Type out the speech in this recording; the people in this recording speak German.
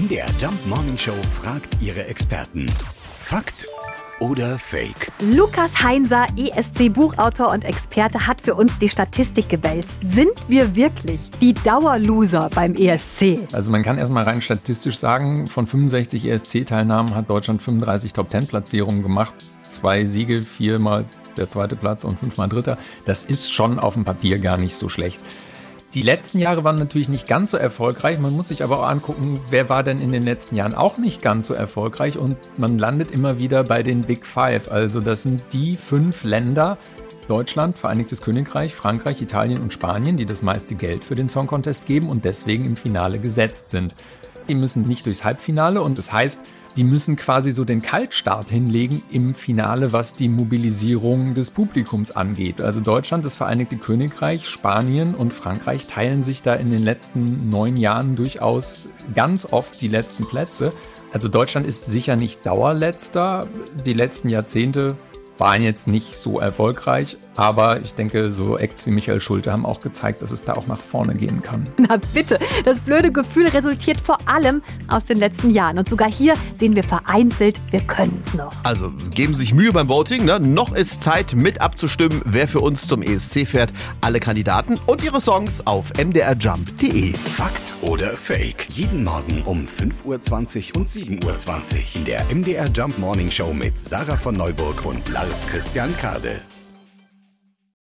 MDR Jump Morning Show fragt ihre Experten. Fakt oder Fake? Lukas Heinser, ESC-Buchautor und Experte, hat für uns die Statistik gewälzt. Sind wir wirklich die Dauerloser beim ESC? Also man kann erstmal rein statistisch sagen, von 65 ESC-Teilnahmen hat Deutschland 35 Top-10-Platzierungen gemacht. Zwei Siege, viermal der zweite Platz und fünfmal dritter. Das ist schon auf dem Papier gar nicht so schlecht. Die letzten Jahre waren natürlich nicht ganz so erfolgreich. Man muss sich aber auch angucken, wer war denn in den letzten Jahren auch nicht ganz so erfolgreich. Und man landet immer wieder bei den Big Five. Also das sind die fünf Länder, Deutschland, Vereinigtes Königreich, Frankreich, Italien und Spanien, die das meiste Geld für den Song Contest geben und deswegen im Finale gesetzt sind. Die müssen nicht durchs Halbfinale und das heißt, die müssen quasi so den Kaltstart hinlegen im Finale, was die Mobilisierung des Publikums angeht. Also Deutschland, das Vereinigte Königreich, Spanien und Frankreich teilen sich da in den letzten neun Jahren durchaus ganz oft die letzten Plätze. Also Deutschland ist sicher nicht Dauerletzter. Die letzten Jahrzehnte waren jetzt nicht so erfolgreich, aber ich denke, so Acts wie Michael Schulte haben auch gezeigt, dass es da auch nach vorne gehen kann. Na bitte, das blöde Gefühl resultiert vor allem aus den letzten Jahren. Und sogar hier sehen wir vereinzelt, wir können es noch. Also geben Sie sich Mühe beim Voting. Ne? Noch ist Zeit, mit abzustimmen, wer für uns zum ESC fährt. Alle Kandidaten und ihre Songs auf mdrjump.de. Fakt oder Fake? Jeden Morgen um 5.20 Uhr und 7.20 Uhr in der MDR Jump Morning Show mit Sarah von Neuburg und Lars Christian Kade.